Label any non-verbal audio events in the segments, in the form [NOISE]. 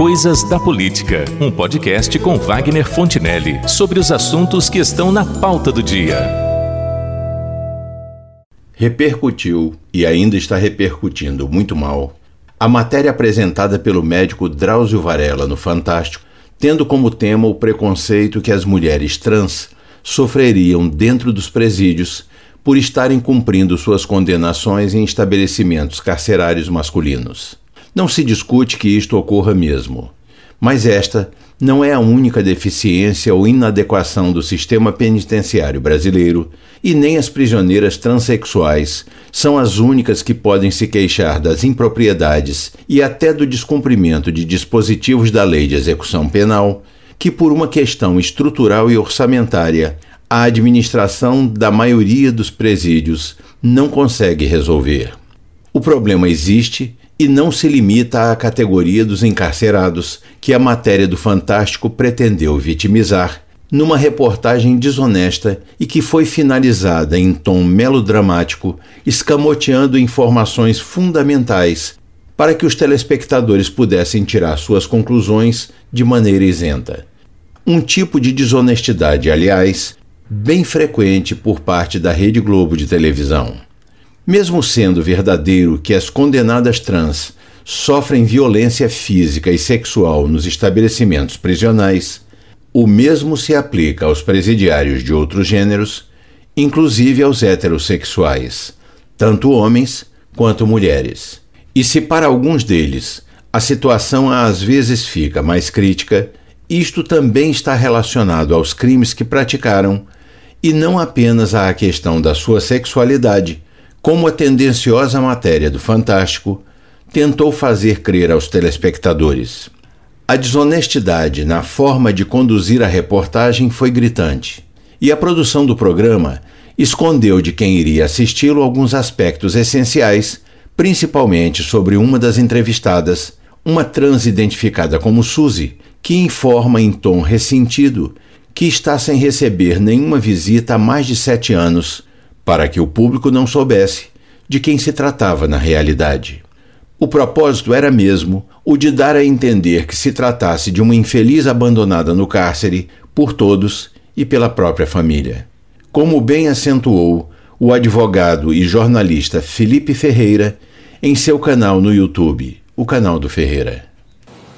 Coisas da Política, um podcast com Wagner Fontinelli sobre os assuntos que estão na pauta do dia. Repercutiu e ainda está repercutindo muito mal a matéria apresentada pelo médico Drauzio Varela no Fantástico, tendo como tema o preconceito que as mulheres trans sofreriam dentro dos presídios por estarem cumprindo suas condenações em estabelecimentos carcerários masculinos. Não se discute que isto ocorra mesmo, mas esta não é a única deficiência ou inadequação do sistema penitenciário brasileiro e nem as prisioneiras transexuais são as únicas que podem se queixar das impropriedades e até do descumprimento de dispositivos da Lei de Execução Penal, que, por uma questão estrutural e orçamentária, a administração da maioria dos presídios não consegue resolver. O problema existe e não se limita à categoria dos encarcerados que a matéria do Fantástico pretendeu vitimizar, numa reportagem desonesta e que foi finalizada em tom melodramático, escamoteando informações fundamentais para que os telespectadores pudessem tirar suas conclusões de maneira isenta. Um tipo de desonestidade, aliás, bem frequente por parte da Rede Globo de televisão. Mesmo sendo verdadeiro que as condenadas trans sofrem violência física e sexual nos estabelecimentos prisionais, o mesmo se aplica aos presidiários de outros gêneros, inclusive aos heterossexuais, tanto homens quanto mulheres. E se para alguns deles a situação às vezes fica mais crítica, isto também está relacionado aos crimes que praticaram e não apenas à questão da sua sexualidade como a tendenciosa matéria do Fantástico tentou fazer crer aos telespectadores. A desonestidade na forma de conduzir a reportagem foi gritante, e a produção do programa escondeu de quem iria assisti-lo alguns aspectos essenciais, principalmente sobre uma das entrevistadas, uma trans identificada como Suzy, que informa em tom ressentido que está sem receber nenhuma visita há mais de sete anos para que o público não soubesse de quem se tratava na realidade. O propósito era mesmo o de dar a entender que se tratasse de uma infeliz abandonada no cárcere por todos e pela própria família. Como bem acentuou o advogado e jornalista Felipe Ferreira em seu canal no YouTube, o canal do Ferreira.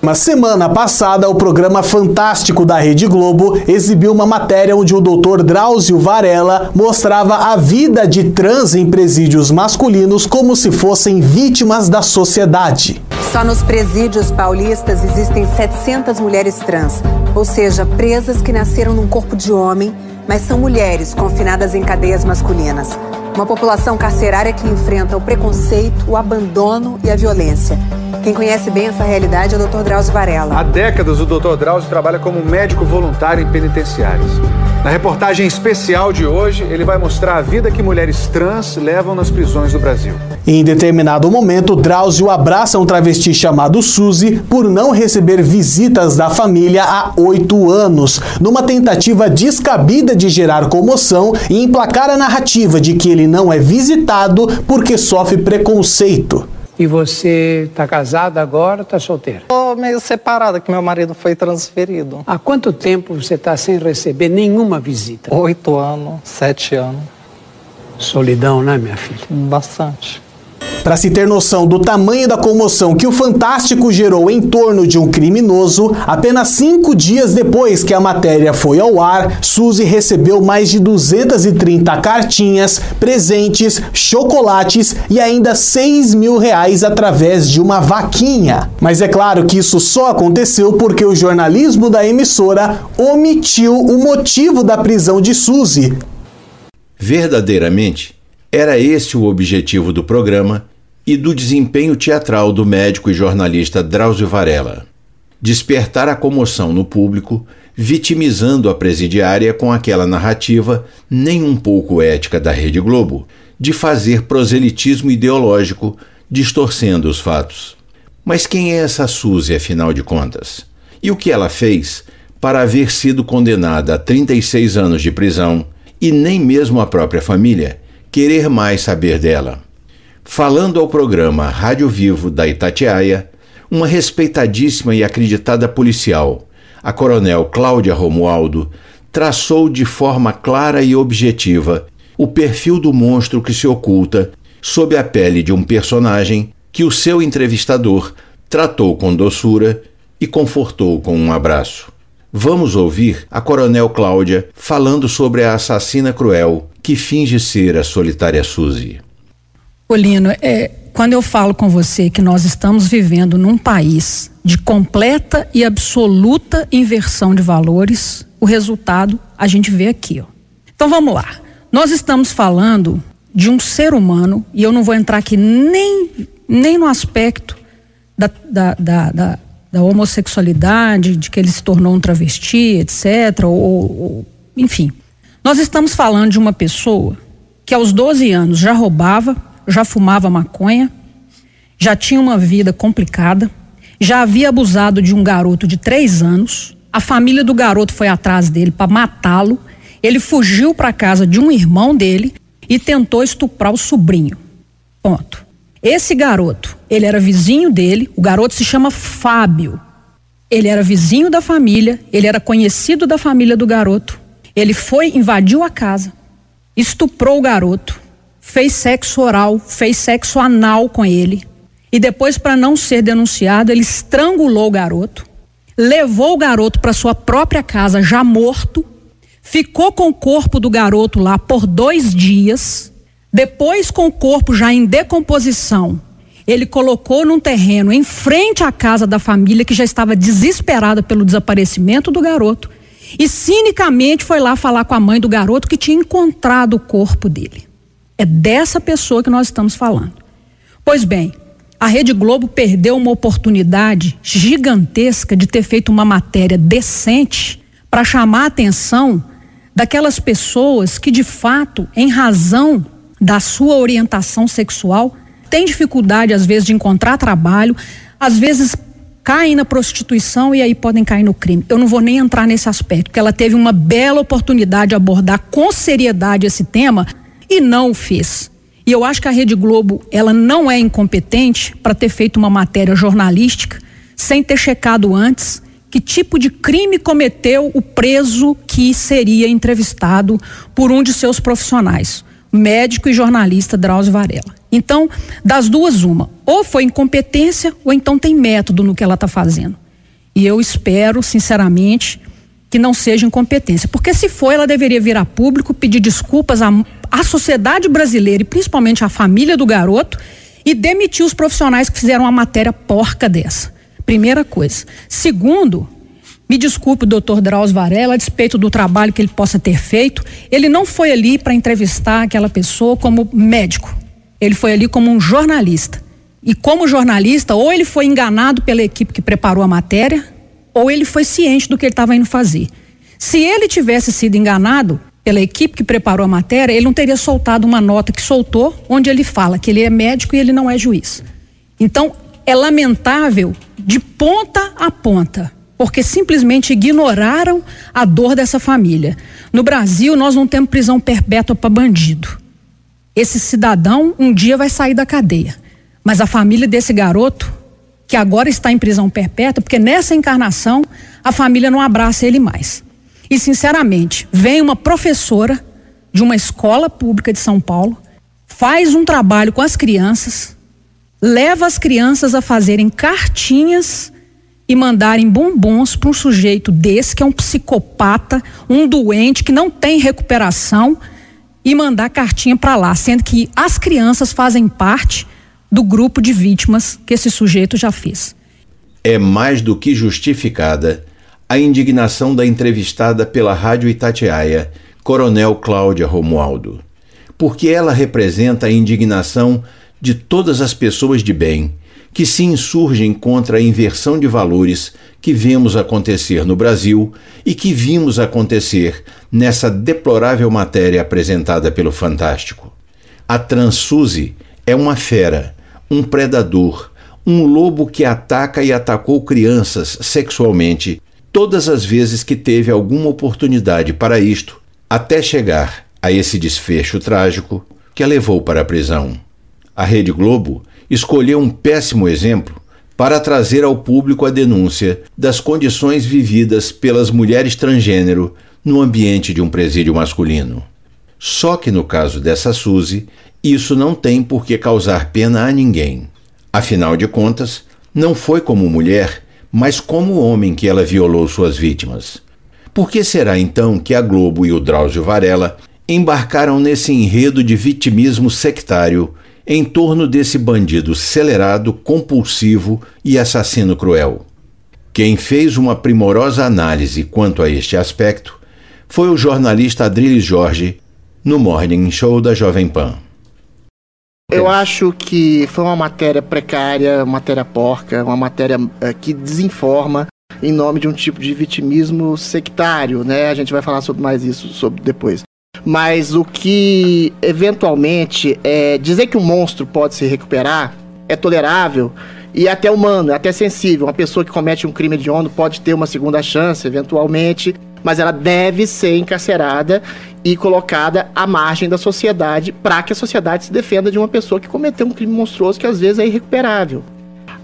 Uma semana passada, o programa Fantástico da Rede Globo exibiu uma matéria onde o Dr. Drauzio Varela mostrava a vida de trans em presídios masculinos como se fossem vítimas da sociedade. Só nos presídios paulistas existem 700 mulheres trans, ou seja, presas que nasceram num corpo de homem, mas são mulheres confinadas em cadeias masculinas. Uma população carcerária que enfrenta o preconceito, o abandono e a violência. Quem conhece bem essa realidade é o Dr. Drauzio Varela. Há décadas, o Dr. Drauzio trabalha como médico voluntário em penitenciários. Na reportagem especial de hoje, ele vai mostrar a vida que mulheres trans levam nas prisões do Brasil. Em determinado momento, Drauzio abraça um travesti chamado Suzy por não receber visitas da família há oito anos, numa tentativa descabida de gerar comoção e emplacar a narrativa de que ele não é visitado porque sofre preconceito. E você está casada agora ou está solteira? Estou meio separada, que meu marido foi transferido. Há quanto tempo você está sem receber nenhuma visita? Oito anos, sete anos. Solidão, né, minha filha? Bastante. Para se ter noção do tamanho da comoção que o Fantástico gerou em torno de um criminoso, apenas cinco dias depois que a matéria foi ao ar, Suzy recebeu mais de 230 cartinhas, presentes, chocolates e ainda 6 mil reais através de uma vaquinha. Mas é claro que isso só aconteceu porque o jornalismo da emissora omitiu o motivo da prisão de Suzy. Verdadeiramente, era esse o objetivo do programa e do desempenho teatral do médico e jornalista Drauzio Varela. Despertar a comoção no público, vitimizando a presidiária com aquela narrativa nem um pouco ética da Rede Globo, de fazer proselitismo ideológico, distorcendo os fatos. Mas quem é essa Suzy, afinal de contas? E o que ela fez para haver sido condenada a 36 anos de prisão e nem mesmo a própria família querer mais saber dela? Falando ao programa Rádio Vivo da Itatiaia, uma respeitadíssima e acreditada policial, a coronel Cláudia Romualdo, traçou de forma clara e objetiva o perfil do monstro que se oculta sob a pele de um personagem que o seu entrevistador tratou com doçura e confortou com um abraço. Vamos ouvir a Coronel Cláudia falando sobre a assassina cruel que finge ser a solitária Suzy. Olino, é, quando eu falo com você que nós estamos vivendo num país de completa e absoluta inversão de valores, o resultado a gente vê aqui. Ó. Então vamos lá. Nós estamos falando de um ser humano, e eu não vou entrar aqui nem, nem no aspecto da, da, da, da, da homossexualidade, de que ele se tornou um travesti, etc. Ou, ou, enfim. Nós estamos falando de uma pessoa que aos 12 anos já roubava, já fumava maconha, já tinha uma vida complicada, já havia abusado de um garoto de três anos. A família do garoto foi atrás dele para matá-lo. Ele fugiu para casa de um irmão dele e tentou estuprar o sobrinho. Ponto. Esse garoto, ele era vizinho dele, o garoto se chama Fábio. Ele era vizinho da família, ele era conhecido da família do garoto. Ele foi, invadiu a casa, estuprou o garoto, fez sexo oral, fez sexo anal com ele. E depois, para não ser denunciado, ele estrangulou o garoto, levou o garoto para sua própria casa, já morto, ficou com o corpo do garoto lá por dois dias. Depois, com o corpo já em decomposição, ele colocou num terreno em frente à casa da família, que já estava desesperada pelo desaparecimento do garoto, e cinicamente foi lá falar com a mãe do garoto que tinha encontrado o corpo dele. É dessa pessoa que nós estamos falando. Pois bem, a Rede Globo perdeu uma oportunidade gigantesca de ter feito uma matéria decente para chamar a atenção daquelas pessoas que, de fato, em razão da sua orientação sexual, têm dificuldade, às vezes, de encontrar trabalho, às vezes caem na prostituição e aí podem cair no crime. Eu não vou nem entrar nesse aspecto, porque ela teve uma bela oportunidade de abordar com seriedade esse tema e não o fez. E eu acho que a Rede Globo, ela não é incompetente para ter feito uma matéria jornalística sem ter checado antes que tipo de crime cometeu o preso que seria entrevistado por um de seus profissionais, médico e jornalista Drauzio Varela. Então, das duas, uma. Ou foi incompetência, ou então tem método no que ela está fazendo. E eu espero, sinceramente, que não seja incompetência. Porque se for, ela deveria vir a público, pedir desculpas à, à sociedade brasileira e principalmente à família do garoto e demitir os profissionais que fizeram uma matéria porca dessa. Primeira coisa. Segundo, me desculpe doutor Drauzio Varela, a despeito do trabalho que ele possa ter feito, ele não foi ali para entrevistar aquela pessoa como médico. Ele foi ali como um jornalista. E como jornalista, ou ele foi enganado pela equipe que preparou a matéria, ou ele foi ciente do que ele estava indo fazer. Se ele tivesse sido enganado pela equipe que preparou a matéria, ele não teria soltado uma nota que soltou, onde ele fala que ele é médico e ele não é juiz. Então, é lamentável de ponta a ponta, porque simplesmente ignoraram a dor dessa família. No Brasil, nós não temos prisão perpétua para bandido. Esse cidadão um dia vai sair da cadeia. Mas a família desse garoto que agora está em prisão perpétua, porque nessa encarnação a família não abraça ele mais. E, sinceramente, vem uma professora de uma escola pública de São Paulo, faz um trabalho com as crianças, leva as crianças a fazerem cartinhas e mandarem bombons para um sujeito desse, que é um psicopata, um doente, que não tem recuperação, e mandar cartinha para lá, sendo que as crianças fazem parte do grupo de vítimas que esse sujeito já fez. É mais do que justificada a indignação da entrevistada pela Rádio Itatiaia, Coronel Cláudia Romualdo, porque ela representa a indignação de todas as pessoas de bem que se insurgem contra a inversão de valores que vemos acontecer no Brasil e que vimos acontecer nessa deplorável matéria apresentada pelo Fantástico. A Transsuze é uma fera um predador, um lobo que ataca e atacou crianças sexualmente todas as vezes que teve alguma oportunidade para isto, até chegar a esse desfecho trágico que a levou para a prisão. A Rede Globo escolheu um péssimo exemplo para trazer ao público a denúncia das condições vividas pelas mulheres transgênero no ambiente de um presídio masculino. Só que no caso dessa Suzy, isso não tem por que causar pena a ninguém. Afinal de contas, não foi como mulher, mas como homem que ela violou suas vítimas. Por que será então que a Globo e o Drauzio Varela embarcaram nesse enredo de vitimismo sectário em torno desse bandido celerado, compulsivo e assassino cruel? Quem fez uma primorosa análise quanto a este aspecto foi o jornalista Adriles Jorge no Morning Show da Jovem Pan. Eu acho que foi uma matéria precária, matéria porca, uma matéria uh, que desinforma em nome de um tipo de vitimismo sectário, né? A gente vai falar sobre mais isso sobre depois. Mas o que eventualmente é dizer que um monstro pode se recuperar é tolerável e até humano, é até sensível. Uma pessoa que comete um crime hediondo pode ter uma segunda chance, eventualmente, mas ela deve ser encarcerada e colocada à margem da sociedade para que a sociedade se defenda de uma pessoa que cometeu um crime monstruoso que às vezes é irrecuperável.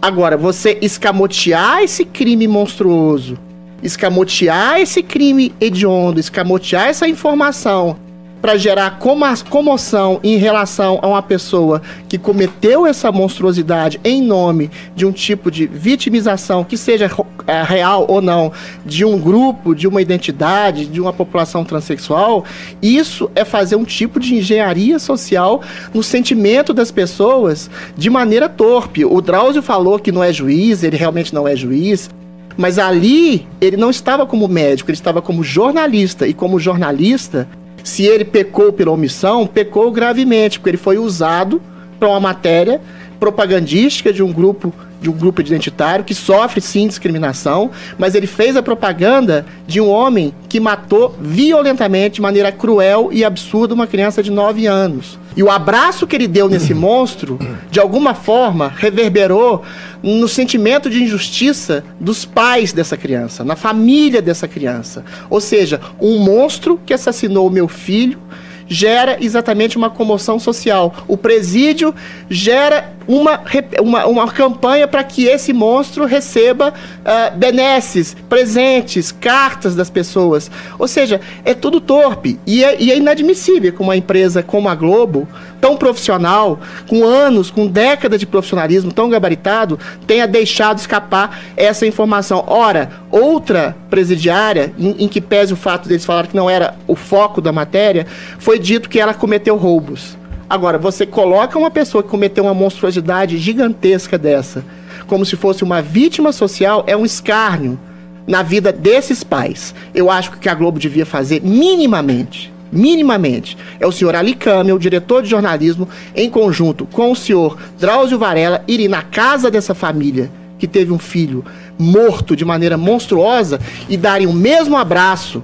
Agora, você escamotear esse crime monstruoso, escamotear esse crime hediondo, escamotear essa informação para gerar comoção em relação a uma pessoa que cometeu essa monstruosidade em nome de um tipo de vitimização, que seja é, real ou não, de um grupo, de uma identidade, de uma população transexual, isso é fazer um tipo de engenharia social no sentimento das pessoas de maneira torpe. O Drauzio falou que não é juiz, ele realmente não é juiz. Mas ali ele não estava como médico, ele estava como jornalista. E como jornalista, se ele pecou pela omissão, pecou gravemente, porque ele foi usado para uma matéria propagandística de um grupo de um grupo identitário que sofre sim discriminação, mas ele fez a propaganda de um homem que matou violentamente, de maneira cruel e absurda, uma criança de 9 anos. E o abraço que ele deu nesse [COUGHS] monstro, de alguma forma, reverberou no sentimento de injustiça dos pais dessa criança, na família dessa criança. Ou seja, um monstro que assassinou meu filho gera exatamente uma comoção social. O presídio gera uma, uma, uma campanha para que esse monstro receba uh, benesses, presentes, cartas das pessoas. Ou seja, é tudo torpe. E é, e é inadmissível que uma empresa como a Globo, tão profissional, com anos, com décadas de profissionalismo tão gabaritado, tenha deixado escapar essa informação. Ora, outra presidiária, em, em que pese o fato deles falar que não era o foco da matéria, foi dito que ela cometeu roubos. Agora, você coloca uma pessoa que cometeu uma monstruosidade gigantesca dessa, como se fosse uma vítima social, é um escárnio na vida desses pais. Eu acho que o que a Globo devia fazer minimamente, minimamente, é o senhor Ali Camel, diretor de jornalismo, em conjunto com o senhor Drauzio Varela, irem na casa dessa família que teve um filho morto de maneira monstruosa e darem o mesmo abraço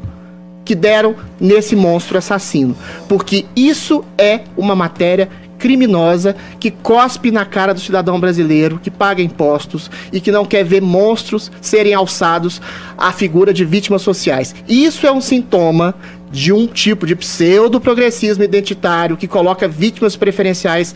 que deram nesse monstro assassino. Porque isso é uma matéria criminosa que cospe na cara do cidadão brasileiro que paga impostos e que não quer ver monstros serem alçados à figura de vítimas sociais. Isso é um sintoma de um tipo de pseudo-progressismo identitário que coloca vítimas preferenciais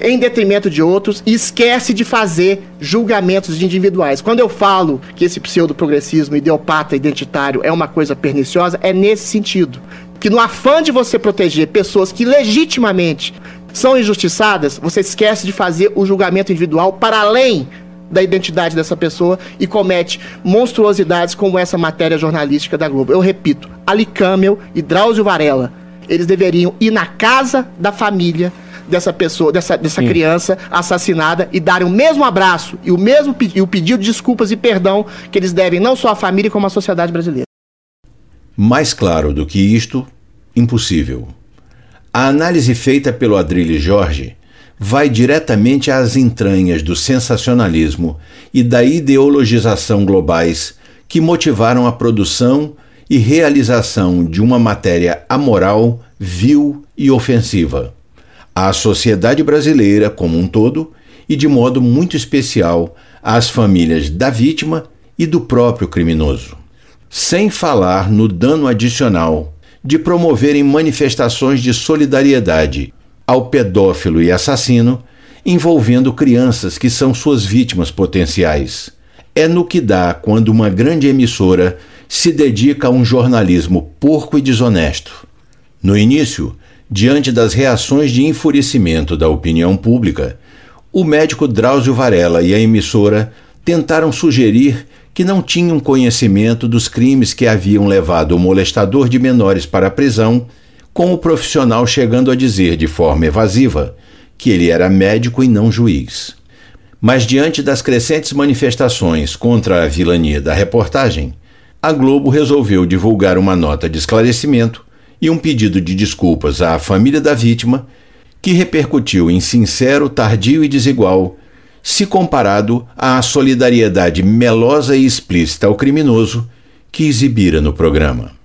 em detrimento de outros e esquece de fazer julgamentos individuais. Quando eu falo que esse pseudo-progressismo ideopata identitário é uma coisa perniciosa, é nesse sentido. Que no afã de você proteger pessoas que legitimamente são injustiçadas, você esquece de fazer o julgamento individual para além da identidade dessa pessoa e comete monstruosidades como essa matéria jornalística da Globo. Eu repito, Ali Camel e Drauzio Varela, eles deveriam ir na casa da família dessa pessoa, dessa, dessa criança assassinada e darem o mesmo abraço e o mesmo e o pedido de desculpas e perdão que eles devem não só à família como à sociedade brasileira. Mais claro do que isto, impossível. A análise feita pelo Adrilho Jorge vai diretamente às entranhas do sensacionalismo e da ideologização globais que motivaram a produção e realização de uma matéria amoral, vil e ofensiva à sociedade brasileira como um todo e, de modo muito especial, às famílias da vítima e do próprio criminoso. Sem falar no dano adicional de promoverem manifestações de solidariedade ao pedófilo e assassino envolvendo crianças que são suas vítimas potenciais. É no que dá quando uma grande emissora se dedica a um jornalismo porco e desonesto. No início, diante das reações de enfurecimento da opinião pública, o médico Drauzio Varela e a emissora tentaram sugerir que não tinham conhecimento dos crimes que haviam levado o molestador de menores para a prisão, com o profissional chegando a dizer de forma evasiva que ele era médico e não juiz. Mas diante das crescentes manifestações contra a vilania da reportagem, a Globo resolveu divulgar uma nota de esclarecimento e um pedido de desculpas à família da vítima, que repercutiu em sincero, tardio e desigual se comparado à solidariedade melosa e explícita ao criminoso que exibira no programa.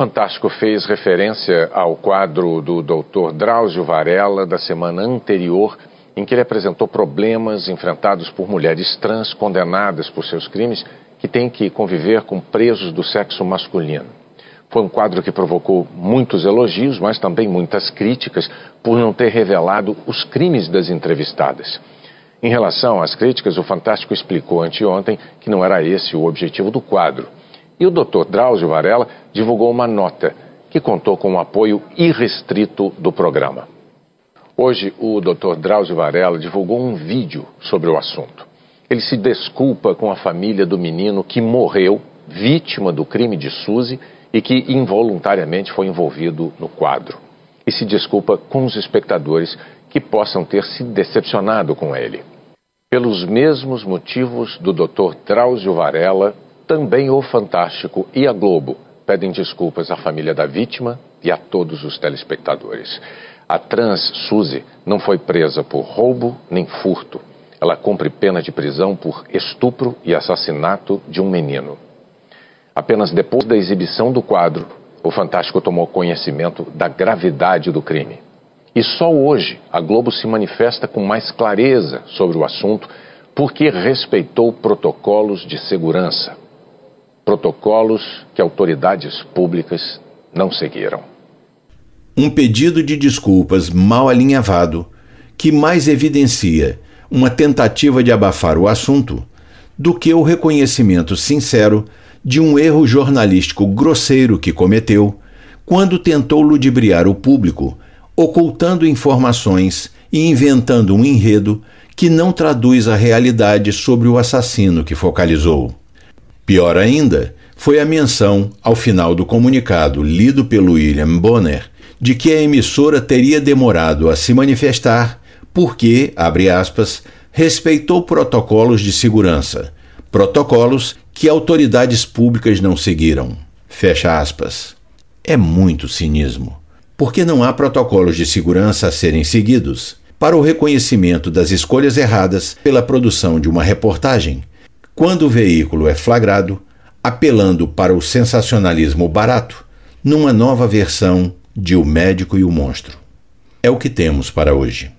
Fantástico fez referência ao quadro do Dr. Drauzio Varela da semana anterior, em que ele apresentou problemas enfrentados por mulheres trans condenadas por seus crimes que têm que conviver com presos do sexo masculino. Foi um quadro que provocou muitos elogios, mas também muitas críticas por não ter revelado os crimes das entrevistadas. Em relação às críticas, o Fantástico explicou anteontem que não era esse o objetivo do quadro. E o Dr. Drauzio Varela divulgou uma nota que contou com o apoio irrestrito do programa. Hoje, o Dr. Drauzio Varela divulgou um vídeo sobre o assunto. Ele se desculpa com a família do menino que morreu, vítima do crime de Suzy e que involuntariamente foi envolvido no quadro. E se desculpa com os espectadores que possam ter se decepcionado com ele. Pelos mesmos motivos do Dr. Drauzio Varela, também o Fantástico e a Globo pedem desculpas à família da vítima e a todos os telespectadores. A trans Suzy não foi presa por roubo nem furto. Ela cumpre pena de prisão por estupro e assassinato de um menino. Apenas depois da exibição do quadro, o Fantástico tomou conhecimento da gravidade do crime. E só hoje a Globo se manifesta com mais clareza sobre o assunto porque respeitou protocolos de segurança. Protocolos que autoridades públicas não seguiram. Um pedido de desculpas mal alinhavado que mais evidencia uma tentativa de abafar o assunto do que o reconhecimento sincero de um erro jornalístico grosseiro que cometeu quando tentou ludibriar o público ocultando informações e inventando um enredo que não traduz a realidade sobre o assassino que focalizou. Pior ainda, foi a menção, ao final do comunicado lido pelo William Bonner, de que a emissora teria demorado a se manifestar porque, abre aspas, respeitou protocolos de segurança, protocolos que autoridades públicas não seguiram. Fecha aspas. É muito cinismo porque não há protocolos de segurança a serem seguidos para o reconhecimento das escolhas erradas pela produção de uma reportagem, quando o veículo é flagrado apelando para o sensacionalismo barato numa nova versão de O Médico e o Monstro. É o que temos para hoje.